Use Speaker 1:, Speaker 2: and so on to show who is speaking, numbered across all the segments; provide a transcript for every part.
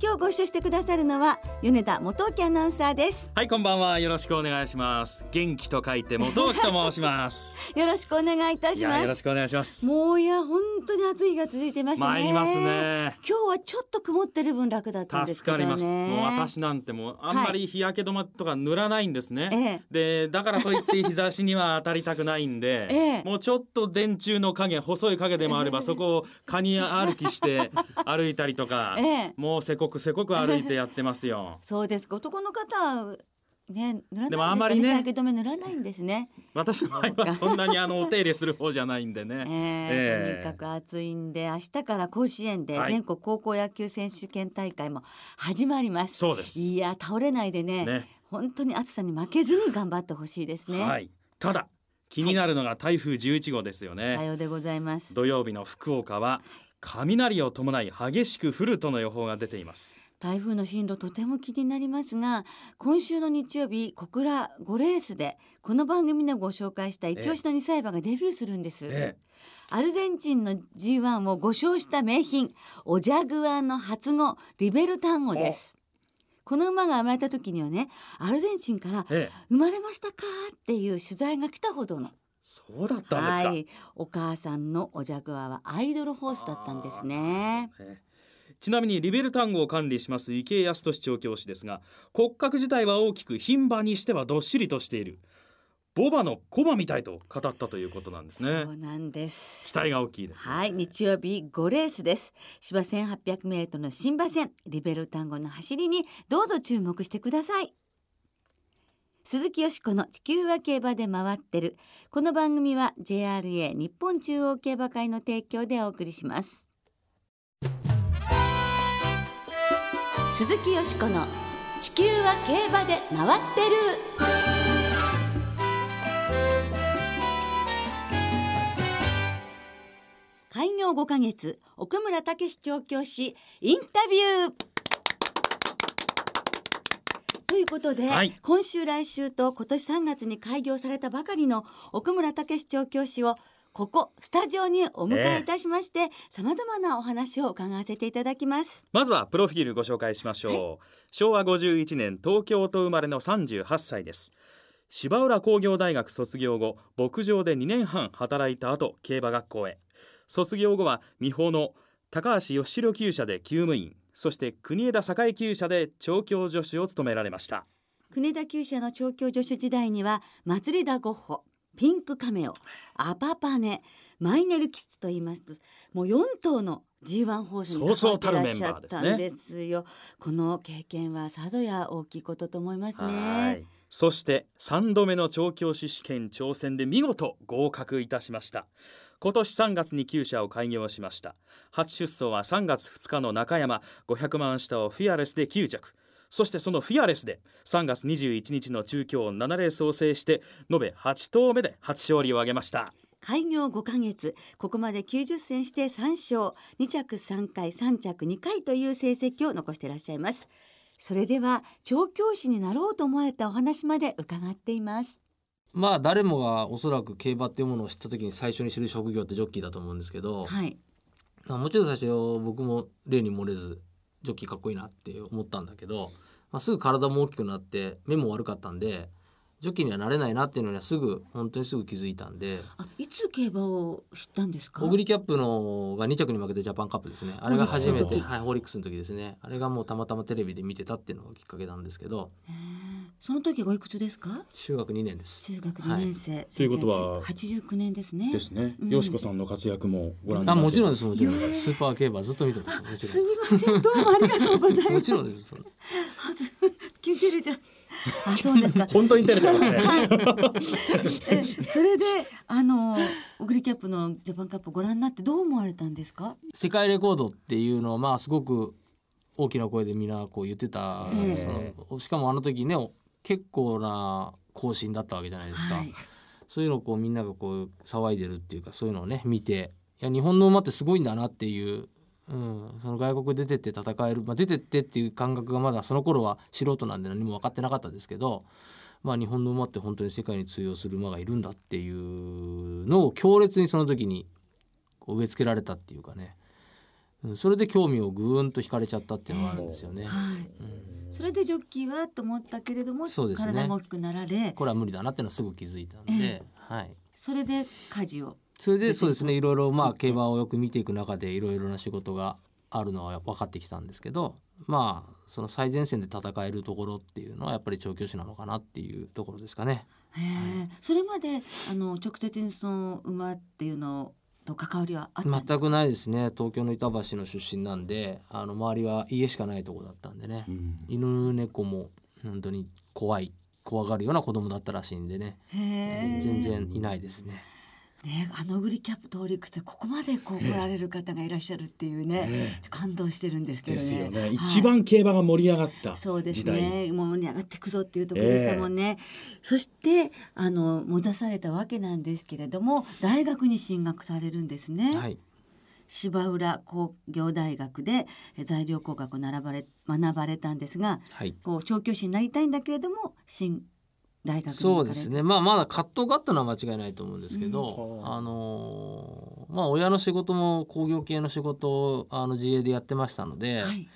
Speaker 1: 今日ご一緒してくださるのは米田元木アナウンサーです。
Speaker 2: はいこんばんは。よろしくお願いします。元気と書いて元木と申します。
Speaker 1: よろしくお願いいたします。
Speaker 2: よろしくお願いします。
Speaker 1: もういや本当に暑い日が続いてましたね。
Speaker 2: 参りますね。
Speaker 1: 今日はちょっと曇ってる分楽だったんですけどね。
Speaker 2: 助かります。もう私なんてもうあんまり日焼け止まとか塗らないんですね、
Speaker 1: ええ。
Speaker 2: でだからといって日差しには当たりたくないんで、
Speaker 1: ええ。
Speaker 2: もうちょっと電柱の影細い影でもあればそこをカニ歩きして歩いたりとか、
Speaker 1: ええ。
Speaker 2: もうせこくせこく歩いてやってますよ。
Speaker 1: そうです。か男の方はね塗らないんで
Speaker 2: もあまりね。
Speaker 1: 日焼け止め塗らないんですね。
Speaker 2: 私の場合はそんなにあのお手入れする方じゃないんでね、
Speaker 1: えー
Speaker 2: ええ。
Speaker 1: とにかく暑いんで明日から甲子園で
Speaker 2: はい。
Speaker 1: 全国高校野球選手権大会も始まります、
Speaker 2: そうです。
Speaker 1: いや倒れないでね
Speaker 2: ね。
Speaker 1: 本当に暑さに負けずに頑張ってほしいですね、
Speaker 2: はい。ただ気になるのが台風11号ですよね、
Speaker 1: さようでございます。
Speaker 2: 土曜日の福岡は雷を伴い激しく降るとの予報が出ています。
Speaker 1: 台風の進路とても気になりますが今週の日曜日小倉5レースでこの番組でご紹介した一押しの2歳馬がデビューするんです、
Speaker 2: ええ。
Speaker 1: アルゼンチンの G1 を5勝した名品オジャグアンの初語リベルタンゴです。この馬が生まれた時にはねアルゼンチンから
Speaker 2: ええ。
Speaker 1: 生まれましたか？っていう取材が来たほどの
Speaker 2: そうだったんですか、
Speaker 1: はい。お母さんのオジャグアはアイドルホースだったんですね。
Speaker 2: ええちなみにリベルタンゴを管理します池江康俊調教師ですが骨格自体は大きく牝馬にしてはどっしりとしている。ボバのコバみたいと語ったということなんですね。
Speaker 1: そうなんです。
Speaker 2: 期待が大きいですね、
Speaker 1: はい、日曜日5レースです。芝1800メートルの新馬戦、リベルタンゴの走りにどうぞ注目してください。鈴木よしこの地球は競馬で回ってる。この番組は JRA 日本中央競馬会の提供でお送りします。鈴木よしこの地球は競馬で回ってる。開業5ヶ月奥村武史調教師インタビューいうことで、
Speaker 2: はい。
Speaker 1: 今週来週と今年3月に開業されたばかりの奥村武史調教師をここスタジオにお迎えいたしましてさまざまなお話を伺わせていただきます。
Speaker 2: まずはプロフィールご紹介しましょう、昭和51年東京都生まれの38歳です。芝浦工業大学卒業後牧場で2年半働いた後競馬学校へ。卒業後は美穂の高橋義弘厩舎で厩務員そして国枝栄厩舎で調教助手を務められました。
Speaker 1: 国田厩舎の調教助手時代には祭りだゴッホピンクカメオアパパネマイネルキッズと言います。ともう4頭の G1 ホースに関わっていらっしゃったんですよ。この経験はさぞや大きいことと思います
Speaker 2: は
Speaker 1: ね
Speaker 2: い。そして3度目の調教師試験挑戦で見事合格いたしました今年3月に厩舎を開業しました。初出走は3月2日の中山。500万下をフィアレスで9着。そしてそのフィアレスで3月21日の中京7レースを制して延べ8頭目で初勝利を挙げました。
Speaker 1: 開業5ヶ月。ここまで90戦して3勝。2着3回3着2回という成績を残していらっしゃいます。それでは調教師になろうと思われたお話まで伺っています。
Speaker 3: まあ誰もがおそらく競馬っていうものを知った時に最初に知る職業ってジョッキーだと思うんですけど、
Speaker 1: はい。
Speaker 3: まあもちろん最初僕も例に漏れずジョッキーかっこいいなって思ったんだけど、まあ、すぐ体も大きくなって目も悪かったんでジョッキーにはなれないなっていうのにはすぐ本当にすぐ気づいたんで。
Speaker 1: あいつ競馬を知ったんですか？
Speaker 3: オグリキャップのが2着に負けてジャパンカップですね。あれが初めて。はいホーリックスの時ですね。あれがもうたまたまテレビで見てたっていうのがきっかけなんですけど。
Speaker 1: その時おいくつですか？
Speaker 3: 中学2年です。
Speaker 1: 中学2年生、
Speaker 2: ということは
Speaker 1: ？89年ですね。
Speaker 2: ですね、
Speaker 1: うん。
Speaker 2: よしこさんの活躍もご覧になって。
Speaker 3: あもちろんですもちろんスーパー競馬ずっと見てます。もち
Speaker 1: す
Speaker 3: ろ
Speaker 1: みません。どうもありがとうございます。
Speaker 3: んもちろんです。
Speaker 1: 聞いてるじゃんあそうですか。
Speaker 2: 本当に照れてますね。
Speaker 1: えそれであのオグリキャップのジャパンカップご覧になってどう思われたんですか？
Speaker 3: 世界レコードっていうのはまあすごく大きな声でみんなこう言ってた、
Speaker 1: ええ。
Speaker 3: そのしかもあの時ね結構な行進だったわけじゃないですか、
Speaker 1: はい。
Speaker 3: そういうのをこうみんながこう騒いでるっていうかそういうのをね見ていや日本の馬ってすごいんだなっていう、うん、その外国出てって戦える、まあ、出てってっていう感覚がまだその頃は素人なんで何も分かってなかったですけど、まあ、日本の馬って本当に世界に通用する馬がいるんだっていうのを強烈にその時に植え付けられたっていうかね、うん、それで興味をぐーんと惹かれちゃったっていうのがあるんですよね。
Speaker 1: はい。
Speaker 3: うん、
Speaker 1: それでジョッキーはと思ったけれども、
Speaker 3: そうですね。
Speaker 1: 体が大きくなられ
Speaker 3: これは無理だなっていうのはすぐ気づいたんで、
Speaker 1: え。
Speaker 3: はい、
Speaker 1: それで家事を
Speaker 3: それでそうですねいろいろまあ競馬をよく見ていく中でいろいろな仕事があるのは分かってきたんですけどまあその最前線で戦えるところっていうのはやっぱり調教師なのかなっていうところですかね。
Speaker 1: へえそれまであの直接にその馬っていうのと関わりはあったんですか？
Speaker 3: 全くないですね。東京の板橋の出身なんであの周りは家しかないところだったんでね、犬猫も本当に怖い怖がるような子供だったらしいんでね。全然いないですね。
Speaker 1: ね、あのグリキャップとオリックスでここまでこう来られる方がいらっしゃるっていうね、
Speaker 2: ね
Speaker 1: 感動してるんですけどね。
Speaker 2: ですよね、
Speaker 1: はい。
Speaker 2: 一番競馬が盛り上がった
Speaker 1: そうですね。もう盛り上がっていくぞっていうところでしたもんね、そしてあの戻されたわけなんですけれども大学に進学されるんですね、
Speaker 3: はい。
Speaker 1: 芝浦工業大学でえ材料工学を学ばれ学ばれたんですが
Speaker 3: はい。
Speaker 1: こう調教師になりたいんだけれども新大学に
Speaker 3: そうですね。まあまだ葛藤があったのは間違いないと思うんですけど、
Speaker 2: うん。
Speaker 3: あのーまあ親の仕事も工業系の仕事をあの自営でやってましたので、
Speaker 1: はい。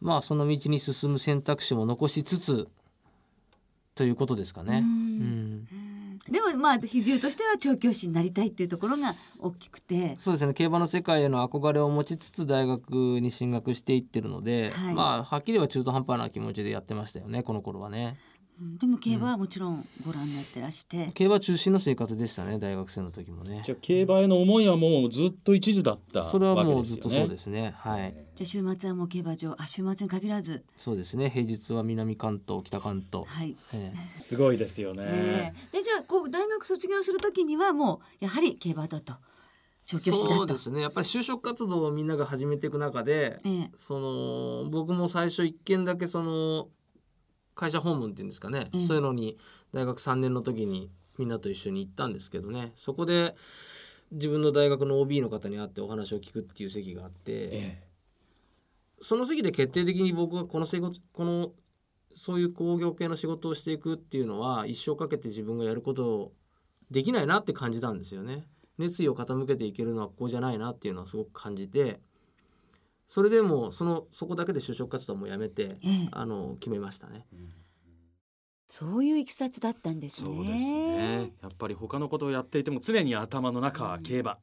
Speaker 3: まあその道に進む選択肢も残しつつということですかね。
Speaker 1: う
Speaker 3: うん。ん
Speaker 1: でもまあ比重としては調教師になりたいっていうところが大きくて。
Speaker 3: そうですね。競馬の世界への憧れを持ちつつ大学に進学していってるので、
Speaker 1: はい。
Speaker 3: まあはっきり言えば中途半端な気持ちでやってましたよねこの頃はね。
Speaker 1: うんでも競馬はもちろんご覧になってらして、
Speaker 3: 競馬中心の生活でしたね大学生の時もね。
Speaker 2: じゃあ競馬への思いはもうずっと一途だった
Speaker 3: それはもうずっとそうですすね。はい。
Speaker 1: じゃあ週末はもう競馬場あ週末に限らず
Speaker 3: そうですね。平日は南関東、北関東。
Speaker 1: はい、
Speaker 3: ええ
Speaker 2: よねすごいですよね、
Speaker 1: ええでじゃあこう大学卒業するときにはもうやはり競馬だと
Speaker 3: そうですね。やっぱり就職活動をみんなが始めていく中で、
Speaker 1: ええ
Speaker 3: その僕も最初一件だけその会社訪問っていうんですかね、
Speaker 1: ええ
Speaker 3: そういうのに大学3年の時にみんなと一緒に行ったんですけどね。そこで自分の大学の OB の方に会ってお話を聞くっていう席があって、
Speaker 2: え
Speaker 3: その席で決定的に僕はこのこのそういう工業系の仕事をしていくっていうのは一生かけて自分がやることをできないなって感じたんですよね。熱意を傾けていけるのはここじゃないなっていうのはすごく感じてそれでもうそのそこだけで就職活動もやめて
Speaker 1: ええ。
Speaker 3: あの決めましたね。
Speaker 1: そういういきさつだったんですね。
Speaker 2: そうですね。やっぱり他のことをやっていても常に頭の中は競馬、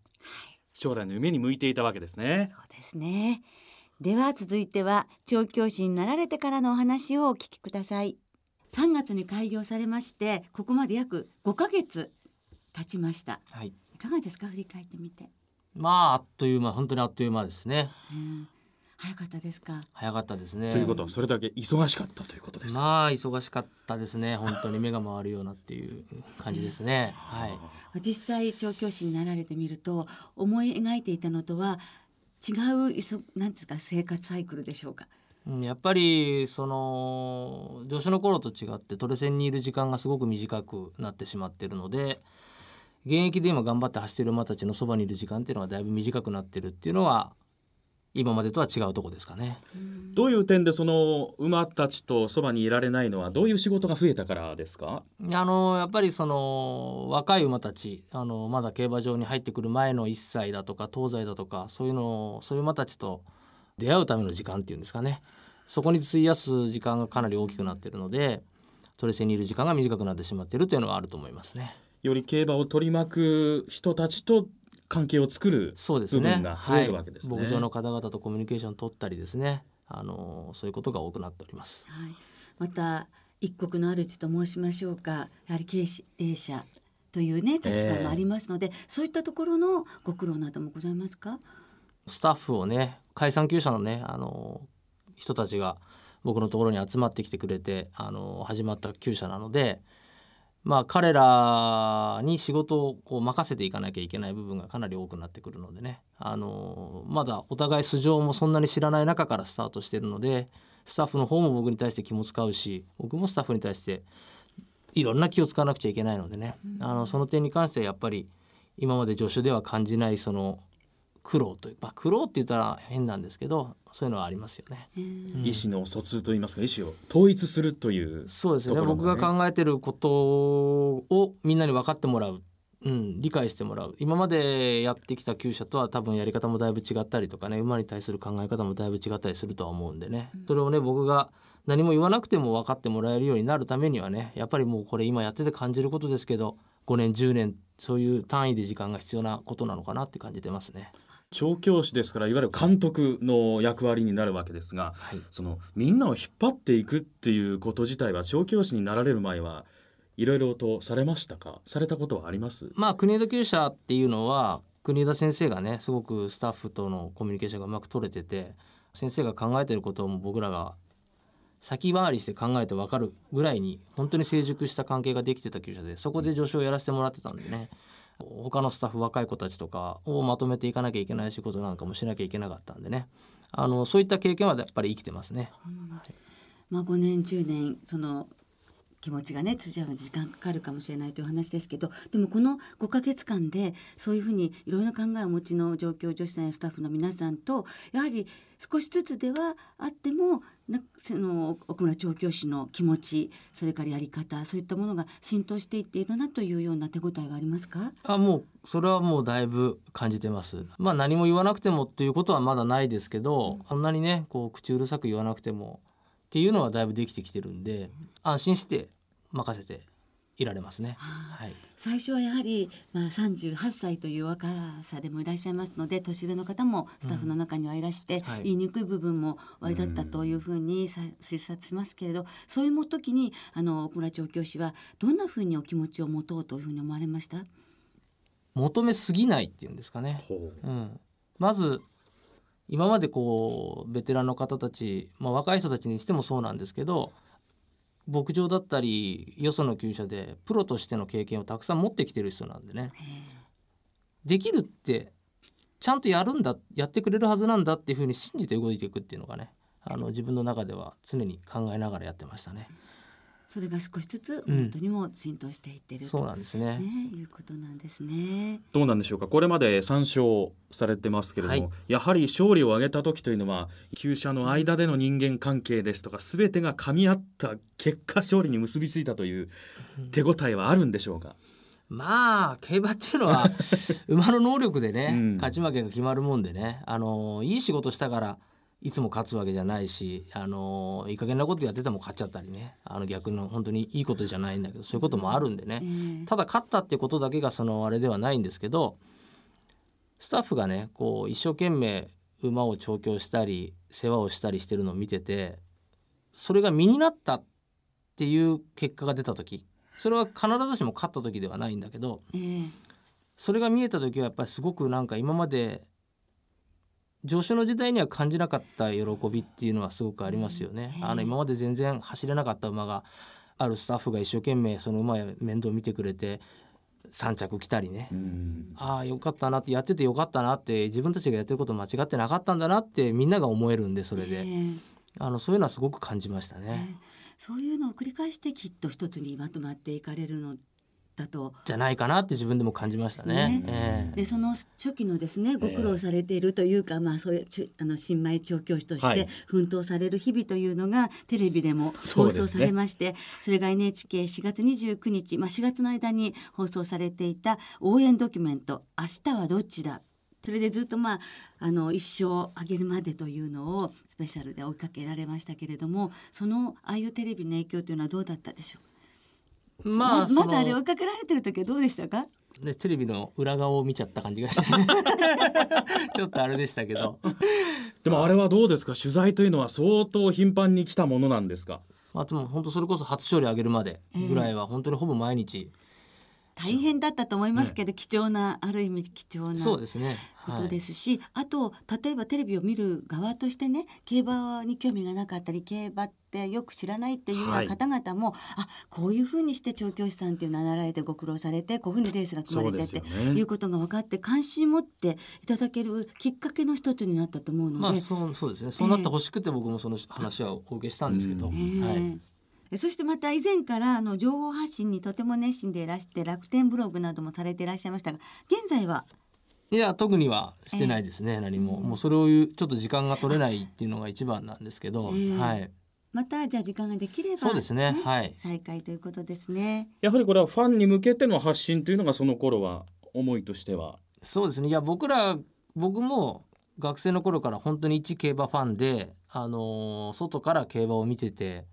Speaker 2: 将来の夢に向いていたわけですね。
Speaker 1: そうですね。では続いては調教師になられてからのお話をお聞きください。3月に開業されましてここまで約5ヶ月経ちました。
Speaker 3: はい、
Speaker 1: いかがですか？振り返ってみて、
Speaker 3: まああっという間本当にあっという間ですね。
Speaker 1: うん、早かったですか？
Speaker 3: 早かったですね。
Speaker 2: ということはそれだけ忙しかったということですか、
Speaker 3: まあ忙しかったですね。本当に目が回るようなっていう感じですね。はい。
Speaker 1: 実際調教師になられてみると思い描いていたのとは違ういそなんですか生活サイクルでしょうか？
Speaker 3: うんやっぱりその助手の頃と違ってトレセンにいる時間がすごく短くなってしまっているので現役で今頑張って走ってる馬たちのそばにいる時間っていうのはだいぶ短くなってるっていうのは今までとは違うとこですかね。
Speaker 2: どういう点でその馬たちとそばにいられないのはどういう仕事が増えたからですか？
Speaker 3: あのやっぱりその若い馬たちあのまだ競馬場に入ってくる前の1歳だとか東西だとかそういうのそういう馬たちと出会うための時間っていうんですかねそこに費やす時間がかなり大きくなっているのでトレセンにいる時間が短くなってしまっているというのはあると思いますね。
Speaker 2: より競馬を取り巻く人たちと関係を作る
Speaker 3: そうですね。
Speaker 2: 部分が増えるわけですね。
Speaker 3: はい、牧場の方々とコミュニケーションを取ったりですね。あのそういうことが多くなっております。
Speaker 1: はい、また一国の主と申しましょうか。やはり経営者というね立場もありますので、そういったところのご苦労などもございますか？
Speaker 3: スタッフをね解散厩舎のねあの人たちが僕のところに集まってきてくれてあの始まった厩舎なのでまあ彼らに仕事をこう任せていかなきゃいけない部分がかなり多くなってくるのでね。あのまだお互い素性もそんなに知らない中からスタートしてるのでスタッフの方も僕に対して気も使うし僕もスタッフに対していろんな気を使わなくちゃいけないのでね、あのその点に関してはやっぱり今まで助手では感じないその苦労という、まあ、苦労って言ったら変なんですけどそういうのはありますよね。うん。
Speaker 2: 意思の疎通といいますか意思を統一するという
Speaker 3: そうです
Speaker 2: ね。
Speaker 3: 僕が考えてることをみんなに分かってもらう、うん、理解してもらう。今までやってきた厩舎とは多分やり方もだいぶ違ったりとかね馬に対する考え方もだいぶ違ったりするとは思うんでね。それをね僕が何も言わなくても分かってもらえるようになるためにはねやっぱりもうこれ今やってて感じることですけど5年10年そういう単位で時間が必要なことなのかなって感じてますね。
Speaker 2: 調教師ですからいわゆる監督の役割になるわけですが
Speaker 3: はい。
Speaker 2: そのみんなを引っ張っていくっていうこと自体は調教師になられる前はいろいろとされましたか？されたことはあります？
Speaker 3: まあ国枝厩舎っていうのは国枝先生がねすごくスタッフとのコミュニケーションがうまく取れてて先生が考えてることをもう僕らが先回りして考えて分かるぐらいに本当に成熟した関係ができてた厩舎でそこで助手をやらせてもらってたんでね他のスタッフ若い子たちとかをまとめていかなきゃいけない仕事なんかもしなきゃいけなかったんでねあのそういった経験はやっぱり生きてますね。
Speaker 1: まあ5年10年その気持ちがね通じ合うのに時間かかるかもしれないという話ですけどでもこの5ヶ月間でそういうふうにいろんな考えをお持ちの状況女子さんやスタッフの皆さんとやはり少しずつではあってもなその奥村調教師の気持ちそれからやり方そういったものが浸透していっているなというような手応えはありますか？
Speaker 3: あもうそれはもうだいぶ感じてます。まあ何も言わなくてもっていうことはまだないですけど、あんなにねこう口うるさく言わなくてもっていうのはだいぶできてきてるんで安心して任せていられますね。はい。
Speaker 1: 最初はやはり、まあ、38歳という若さでもいらっしゃいますので年上の方もスタッフの中にはいらして、
Speaker 3: はい
Speaker 1: 言いにくい部分もおありだったというふうにさ推察しますけれどそういう時にあの奥村調教師はどんなふうにお気持ちを持とうというふうに思われました？
Speaker 3: 求めすぎないっていうんですかね。
Speaker 2: ほう
Speaker 3: うん。まず今までこうベテランの方たち、まあ、若い人たちにしてもそうなんですけど牧場だったりよその厩舎でプロとしての経験をたくさん持ってきてる人なんでねできるってちゃんとやるんだやってくれるはずなんだっていうふうに信じて動いていくっていうのがねあの自分の中では常に考えながらやってましたね。
Speaker 1: それが少しずつ
Speaker 3: うん。
Speaker 1: 本当にもう浸透していってると、
Speaker 3: そうなんですね。
Speaker 1: ね、いうことなんですね。
Speaker 2: どうなんでしょうか？これまで3勝されてますけれども、
Speaker 3: はい。
Speaker 2: やはり勝利を挙げた時というのは厩舎の間での人間関係ですとか全てが噛み合った結果勝利に結びついたという手応えはあるんでしょうか、
Speaker 3: まあ競馬っていうのは馬の能力でね、
Speaker 2: うん。
Speaker 3: 勝ち負けが決まるもんでねあのいい仕事したからいつも勝つわけじゃないしあのいい加減なことやってても勝っちゃったりね。あの逆の本当にいいことじゃないんだけどそういうこともあるんでね、
Speaker 1: えー
Speaker 3: ただ勝ったってことだけがそのあれではないんですけどスタッフがねこう一生懸命馬を調教したり世話をしたりしてるのを見ててそれが身になったっていう結果が出た時それは必ずしも勝った時ではないんだけど
Speaker 1: えー
Speaker 3: それが見えた時はやっぱりすごくなんか今まで助手の時代には感じなかった喜びっていうのはすごくありますよね。
Speaker 1: うん。
Speaker 3: あの今まで全然走れなかった馬があるスタッフが一生懸命その馬や面倒見てくれて3着来たりね、
Speaker 2: うん。
Speaker 3: ああよかったなってやっててよかったなって自分たちがやってること間違ってなかったんだなってみんなが思えるんでそれで、
Speaker 1: え。ー
Speaker 3: あのそういうのはすごく感じましたね。
Speaker 1: そういうのを繰り返してきっと一つにまとまっていかれるのだと。
Speaker 3: じゃないかなって自分でも感じましたね。
Speaker 1: ね。
Speaker 3: ええ。
Speaker 1: でその初期のですねご苦労されているというか、まあそういうちあの新米調教師とし
Speaker 2: はい。
Speaker 1: て奮闘される日々というのがテレビでも放送されましてそ,、れが NHK4 月29日、まあ、4月の間に放送されていた応援ドキュメント「明日はどっちだ」それでずっとまああの一生あげるまでというのをスペシャルで追いかけられましたけれどもそのああいうテレビの影響というのはどうだったでしょう？か、
Speaker 3: まあ
Speaker 1: まずあれ追いかけられてる時はどうでしたか？
Speaker 3: ね、テレビの裏側を見ちゃった感じがして ちょっとあれでしたけど、
Speaker 2: でもあれはどうですか？取材というのは相当頻繁に来たものなんですか？
Speaker 3: まあ、でも本当それこそ初勝利上げるまでぐらいは本当にほぼ毎日
Speaker 1: 大変だったと思いますけど、貴重なある意味貴重な
Speaker 3: そうですね。
Speaker 1: ことですすし、あと例えばテレビを見る側としてね競馬に興味がなかったり競馬ってよく知らないっていうよう方々も、あこういうふうにして調教師さんっていうのはなられてご苦労されてこういうふうにレースが組まれてっていうことが分かって関心持っていただけるきっかけの一つになったと思うので、
Speaker 3: まあそうそうですね。そうなってほしくて僕もその話はお受けしたんですけど、はい。
Speaker 1: えそしてまた以前からあの情報発信にとても熱心でいらして楽天ブログなどもされていらっしゃいましたが現在は？い
Speaker 3: や特にはしてないですね、何も、
Speaker 1: うん。
Speaker 3: もうそれを言うちょっと時間が取れないっていうのが一番なんですけど、
Speaker 1: ええ。
Speaker 3: はい。
Speaker 1: またじゃあ時間ができれば
Speaker 3: そうですねはい。
Speaker 1: 再開ということですね。
Speaker 2: やはりこれはファンに向けての発信というのがその頃は思いとしては？
Speaker 3: そうですね。いや僕ら僕も学生の頃から本当に一競馬ファンで、あのー外から競馬を見てて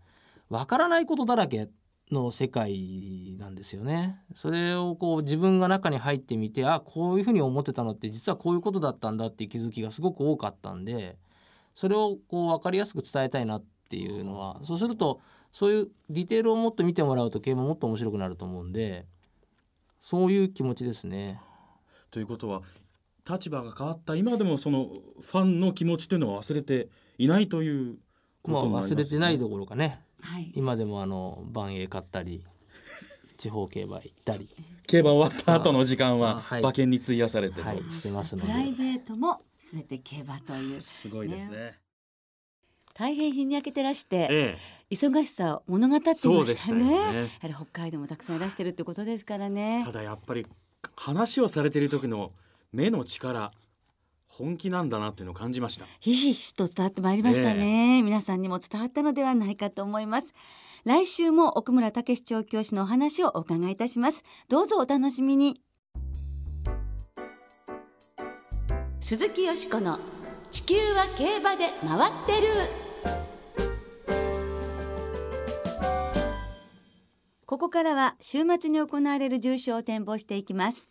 Speaker 3: わからないことだらけの世界なんですよね。それをこう自分が中に入ってみてあこういうふうに思ってたのって実はこういうことだったんだっていう気づきがすごく多かったんでそれをこう分かりやすく伝えたいなっていうのはそうするとそういうディテールをもっと見てもらうと競馬もっと面白くなると思うんでそういう気持ちですね。
Speaker 2: ということは立場が変わった今でもそのファンの気持ちというのは忘れていないというこ
Speaker 3: まあ
Speaker 2: とになりますよね
Speaker 3: 忘れてないどころかね
Speaker 1: はい。
Speaker 3: 今でもあの万栄買ったり地方競馬行ったり、
Speaker 2: 競馬終わった後の時間
Speaker 3: あ
Speaker 2: は
Speaker 3: はい。
Speaker 2: 馬券に費やされてと、
Speaker 3: はい、してますので。
Speaker 1: プライベートもすべて競馬という
Speaker 2: すごいですね。
Speaker 1: 大変日に焼けてらして
Speaker 2: え
Speaker 1: 忙しさを物語っていま
Speaker 2: したよ
Speaker 1: したね。
Speaker 2: ね。
Speaker 1: やはり北海道もたくさんいらしてるってことですからね。
Speaker 2: た。だやっぱり話をされている時の目の力本気なんだなっていうのを感じました。
Speaker 1: ひしひしと伝わってまいりましたね、皆さんにも伝わったのではないかと思います。来週も奥村武史調教師のお話をお伺いいたします。どうぞお楽しみに。鈴木よしこの地球は競馬で回ってる。ここからは週末に行われる重賞を展望していきます。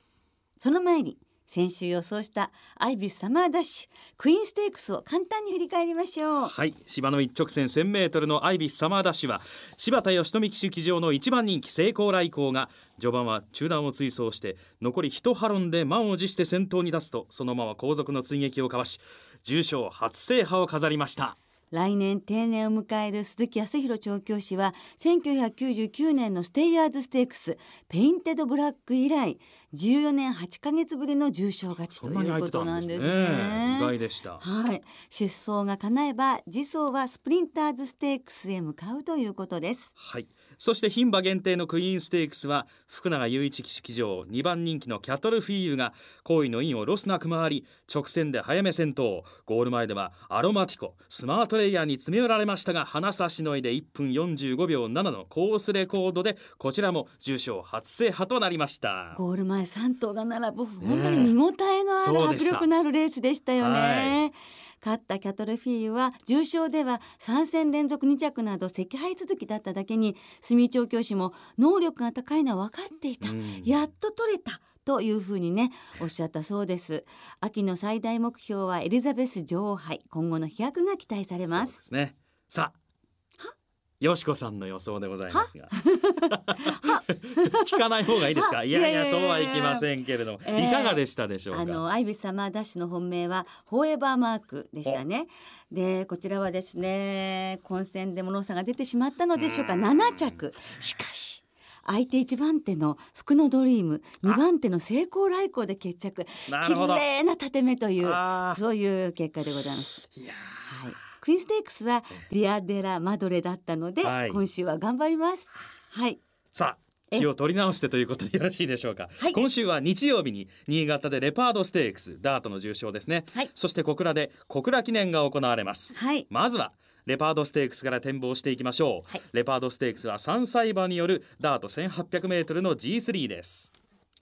Speaker 1: その前に先週予想したアイビスサマーダッシュクイーンステークスを簡単に振り返りましょう。
Speaker 2: はい。芝の一直線 1000m のアイビスサマーダッシュは柴田義富騎手騎乗の一番人気成功来航が序盤は中段を追走して残り一ハロンで満を持して先頭に出すとそのまま後続の追撃をかわし重賞初制覇を飾りました。
Speaker 1: 来年定年を迎える鈴木康弘調教師は1999年のステイヤーズステークスペインテドブラック以来14年8ヶ月ぶりの重賞勝ちということなんです
Speaker 2: ね。
Speaker 1: ね。
Speaker 2: 意外でした。
Speaker 1: はい、出走が叶えば次走はスプリンターズステークスへ向かうということです。
Speaker 2: はいそして牝馬限定のクイーンステークスは福永祐一騎手騎乗2番人気のキャトルフィーユが好位のインをロスなく回り直線で早め先頭ゴール前ではアロマティコスマートレイヤーに詰め寄られましたがハナ差しのいで1分45秒7のコースレコードでこちらも重賞初制覇となりました。
Speaker 1: ゴール前3頭が並ぶ本当に見応えのある迫力のあるレースでしたよね。
Speaker 2: は
Speaker 1: 勝ったキャトルフィーユは重賞では3戦連続2着など惜敗続きだっただけに住調教師も能力が高いのは分かっていた、
Speaker 2: うん。
Speaker 1: やっと取れたというふうにねおっしゃったそうです。秋の最大目標はエリザベス女王杯。今後の飛躍が期待されま
Speaker 2: そうですすね。さあよしこさんの予想でございますが。聞かない方がいいですか？
Speaker 1: は？い
Speaker 2: やいやそうはいきませんけれども、
Speaker 1: えー。
Speaker 2: いかがでしたでしょうか？
Speaker 1: あのアイビスサマーダッシュの本命はフォーエバーマークでしたね。でこちらはですね混戦で物差が出てしまったのでしょうか？
Speaker 2: うん。
Speaker 1: 7着。しかし相手1番手の福のドリーム2番手の成功来航で決着。綺麗な縦目というそういう結果でございます。
Speaker 2: いや
Speaker 1: はい、クイーンステークスはディアデラマドレだったので、
Speaker 2: はい。
Speaker 1: 今週は頑張ります。はい。
Speaker 2: さあ
Speaker 1: え。
Speaker 2: 気を取り直してということでよろしいでしょうか、
Speaker 1: はい。
Speaker 2: 今週は日曜日に新潟でレパードステークスダートの重賞ですね、
Speaker 1: はい。
Speaker 2: そして小倉で小倉記念が行われます。
Speaker 1: はい。
Speaker 2: まずはレパードステークスから展望していきましょう、
Speaker 1: はい。
Speaker 2: レパードステークスは3歳馬によるダート 1800m の G3 です。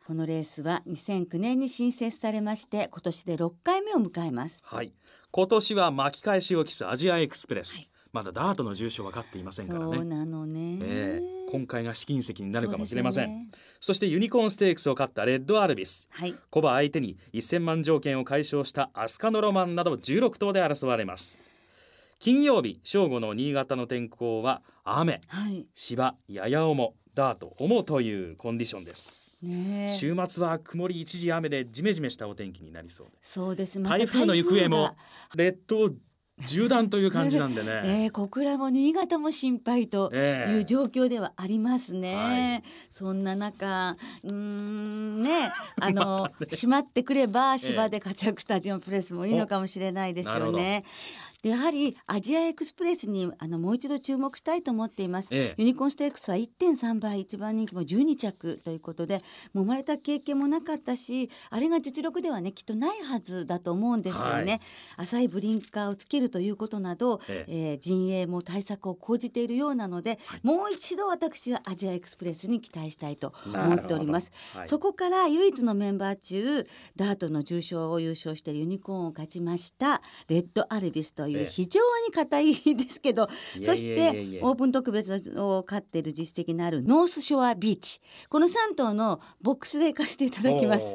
Speaker 1: このレースは2009年に新設されまして今年で6回目を迎えます。
Speaker 2: はい今年は巻き返しを期すアジアエクスプレス、まだダートの重賞は勝っていませんからね。
Speaker 1: そうなのね。
Speaker 2: ええ。今回が試金石になるかもしれません。そ,、
Speaker 1: ね。
Speaker 2: してユニコーンステークスを勝ったレッドアルビス。
Speaker 1: はい。
Speaker 2: コバ相手に1000万条件を解消したアスカノロマンなど16頭で争われます。金曜日正午の新潟の天候は雨。
Speaker 1: はい。
Speaker 2: 芝やや重ダート重というコンディションです
Speaker 1: ねえ。
Speaker 2: 週末は曇り一時雨でジメジメしたお天気になりそうです。
Speaker 1: そうです。また
Speaker 2: 台風の行方も列島縦断という感じなんでね、
Speaker 1: えー、小倉も新潟も心配と
Speaker 2: ええ。
Speaker 1: いう状況ではありますね。
Speaker 2: はい。
Speaker 1: そんな中、うーんね、あの、閉まってくれば芝で活躍したジオンプレスもいいのかもしれないですよね。でやはりアジアエクスプレスにあのもう一度注目したいと思っています。
Speaker 2: ええ
Speaker 1: ユニコーンステークスは1.3倍一番人気も12着ということでもう生まれた経験もなかったしあれが実力ではねきっとないはずだと思うんですよね。浅いブリンカーをつけるということなど、
Speaker 2: え
Speaker 1: えー陣営も対策を講じているようなので、もう一度私はアジアエクスプレスに期待したいと思っております。
Speaker 2: はい
Speaker 1: そこから唯一のメンバー中ダートの重賞を優勝してユニコーンを勝ちましたレッドアルビスとい
Speaker 2: ええ。
Speaker 1: う非常に硬いですけど
Speaker 2: いえ
Speaker 1: そし
Speaker 2: いえいえ。いえ
Speaker 1: てオープン特別を勝っている実績のあるノースショアビーチ。この3頭のボックスで行かせていただきます。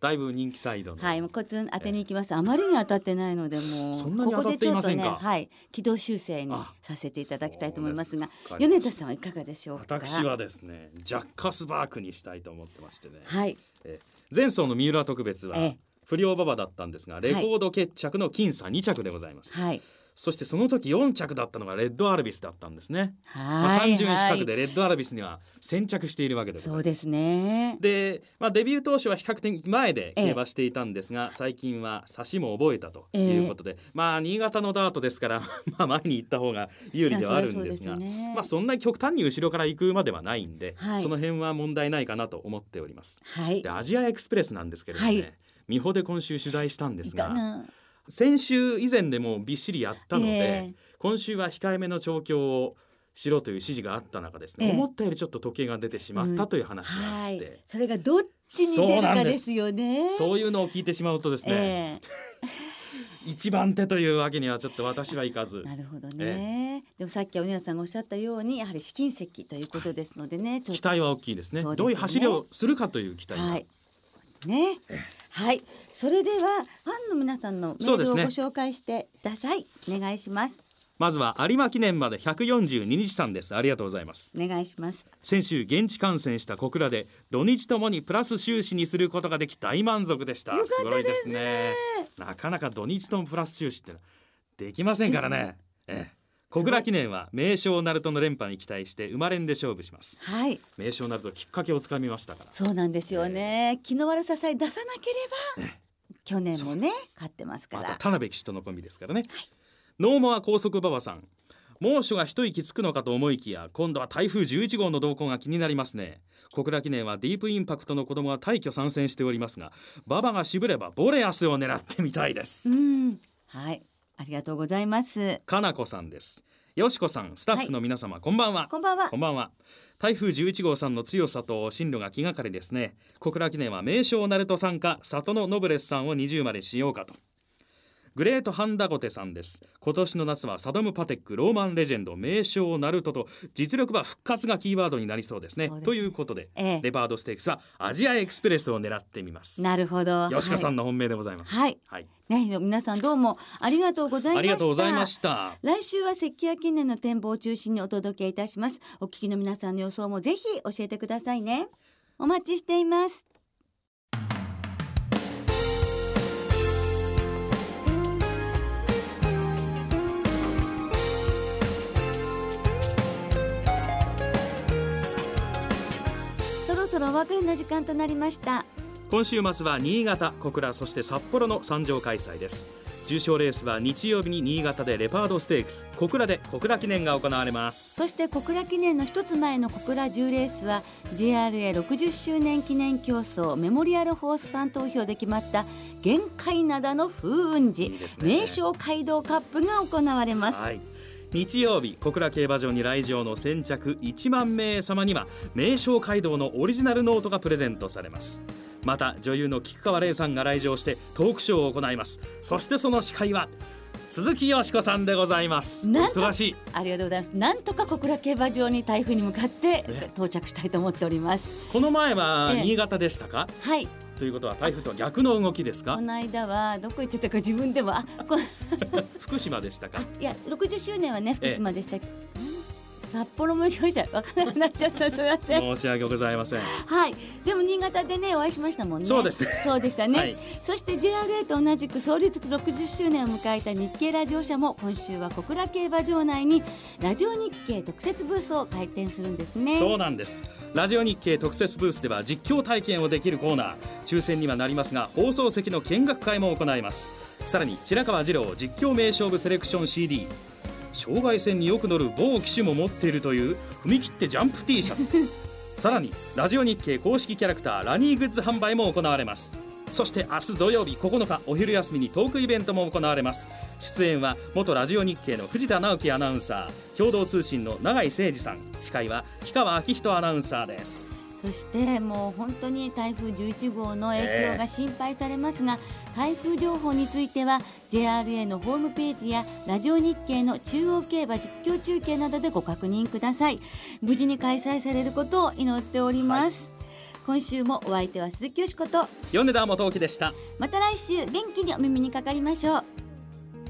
Speaker 2: だいぶ人気サイドの、
Speaker 1: はい、もうコツン当てに行きます。あまりに当たってないので、もう。ここでちょっとね、はい、軌道修正に
Speaker 2: あ
Speaker 1: させていただきたいと思いますが米田さんはいかがでしょうか？
Speaker 2: 私はですねジャッカスバークにしたいと思ってましてね、
Speaker 1: はい、
Speaker 2: えー前走の三浦特別は
Speaker 1: ええ
Speaker 2: 不良馬場だったんですがレコード決着の僅差2着でございました、
Speaker 1: はい、
Speaker 2: そしてその時4着だったのがレッドアルビスだったんですね、まあ、
Speaker 1: はい、
Speaker 2: 単純比
Speaker 1: はい。
Speaker 2: 較でレッドアルビスには先着しているわけです。
Speaker 1: そうですね。
Speaker 2: で、まあ、デビュー当初は比較的前で
Speaker 1: ええ。
Speaker 2: 競馬していたんですが、最近は差しも覚えたということで、まあ新潟のダートですから まあ前に行った方が有利ではあるんですが
Speaker 1: ね。
Speaker 2: まあそんな極端に後ろから行くまではないんで、
Speaker 1: はい。
Speaker 2: その辺は問題ないかなと思っております。
Speaker 1: はい。
Speaker 2: で。アジアエクスプレスなんですけれどもね、
Speaker 1: はい
Speaker 2: 美穂で今週取材したんですが
Speaker 1: な。
Speaker 2: 先週以前でもびっしりやったので、
Speaker 1: ええ
Speaker 2: 今週は控えめの調教をしろという指示があった中ですね、
Speaker 1: ええ
Speaker 2: 思ったよりちょっと時計が出てしまったという話があって、
Speaker 1: はい。それがどっちに出るかですよね。
Speaker 2: そういうのを聞いてしまうとですね、
Speaker 1: え
Speaker 2: 一番手というわけにはちょっと私はいかず
Speaker 1: えなるほどね。でもさっきお姉さんがおっしゃったようにやはり試金石ということですのでね、ちょっと
Speaker 2: 期待は大きいですね
Speaker 1: ね
Speaker 2: どういう走りをするかという期待が、
Speaker 1: はい。ね。はい。それではファンの皆さんのメールをご紹介してください。お願いします。
Speaker 2: まずは有馬記念まで142日さんです。ありがとうございます。
Speaker 1: お願いします。
Speaker 2: 先週現地観戦した小倉で土日ともにプラス収支にすることができ大満足でした。
Speaker 1: よかった
Speaker 2: ごいですね。なかなか土日ともプラス収支ってできませんからね。ええ小倉記念は名将ナルトの連覇に期待して生まれんで勝負します
Speaker 1: はい。
Speaker 2: 名将ナルトきっかけをつかみましたから
Speaker 1: そうなんですよね。気の悪ささえ出さなければ、去年もね勝ってますから。
Speaker 2: また田辺騎手とのコンビですからね、ノーモア高速馬場さん猛暑が一息つくのかと思いきや今度は台風11号の動向が気になりますね小倉記念はディープインパクトの子供が大挙参戦しておりますが馬場が渋ればボレアスを狙ってみたいです
Speaker 1: うん。はい。ありがとうございます。
Speaker 2: かなこさんです。よしこさんスタッフの皆様、こんばんは。
Speaker 1: こんばんは。
Speaker 2: こ。んばんは。台風11号さんの強さと進路が気がかりですね。小倉記念は名将ナルトさんか里のノブレスさんを20までしようかとグレートハンダゴテさんです今年の夏はサドムパテックローマンレジェンド名将ナルトと実力馬復活がキーワードになりそうですね
Speaker 1: ね
Speaker 2: ということで、
Speaker 1: ええ
Speaker 2: レバードステークスはアジアエクスプレスを狙ってみます
Speaker 1: なるほど。
Speaker 2: 吉川さ
Speaker 1: は
Speaker 2: んの本命でございます
Speaker 1: はい
Speaker 2: はい、
Speaker 1: い。ね、皆さんどうもありがとうございました。
Speaker 2: ありがとうございました
Speaker 1: 来週は関谷記念の展望を中心にお届けいたします。お聞きの皆さんの予想もぜひ教えてくださいね。お待ちしています。そろお別れの時間となりました。
Speaker 2: 今週末は新潟小倉そして札幌の参上開催です。重賞レースは日曜日に新潟でレパードステークス小倉で小倉記念が行われます。
Speaker 1: そして小倉記念の一つ前の小倉10レースは JRA60 周年記念競争メモリアルホースファン投票で決まった限界灘の風雲児
Speaker 2: いいですね。
Speaker 1: 名称街道カップが行われます、
Speaker 2: はい日曜日小倉競馬場に来場の先着1万名様には名称街道のオリジナルノートがプレゼントされます。また女優の菊川玲さんが来場してトークショーを行います。そしてその司会は鈴木よしこさんでございます。お
Speaker 1: なんと
Speaker 2: 忙しい。
Speaker 1: ありがとうございます。なんとか小倉競馬場に台風に向かって
Speaker 2: ね。
Speaker 1: 到着したいと思っております、
Speaker 2: この前は
Speaker 1: ええ。
Speaker 2: 新潟でしたか、
Speaker 1: はい
Speaker 2: ということは台風とは逆の動きですか？
Speaker 1: この間はどこ行ってたか自分でもあこ
Speaker 2: 福島でしたか？
Speaker 1: あいや60周年はね福島でした、うん札幌も行きましたわからなくなっちゃった。すみません。
Speaker 2: 申し訳ございません。
Speaker 1: はい。でも新潟でねお会いしましたもんね。
Speaker 2: そうですね。
Speaker 1: そうでしたね、
Speaker 2: はい。
Speaker 1: そして JRA と同じく創立60周年を迎えた日経ラジオ社も今週は小倉競馬場内にラジオ日経特設ブースを開店するんですね。
Speaker 2: そうなんです。ラジオ日経特設ブースでは実況体験をできるコーナー。抽選にはなりますが放送席の見学会も行います。さらに白川二郎実況名勝負セレクション CD 障害戦によく乗る某機種も持っているという踏み切ってジャンプ T シャツ。さらにラジオ日経公式キャラクターラニーグッズ販売も行われます。そして明日土曜日9日お昼休みにトークイベントも行われます。出演は元ラジオ日経の藤田直樹アナウンサー共同通信の永井誠二さん。司会は氷川明人アナウンサーです
Speaker 1: そしてもう本当に台風11号の影響が心配されますが、台風情報については JRA のホームページやラジオ日経の中央競馬実況中継などでご確認ください。無事に開催されることを祈っております、今週もお相手は鈴木よしこと。
Speaker 2: 米田元樹でした。
Speaker 1: また来週元気にお耳にかかりましょう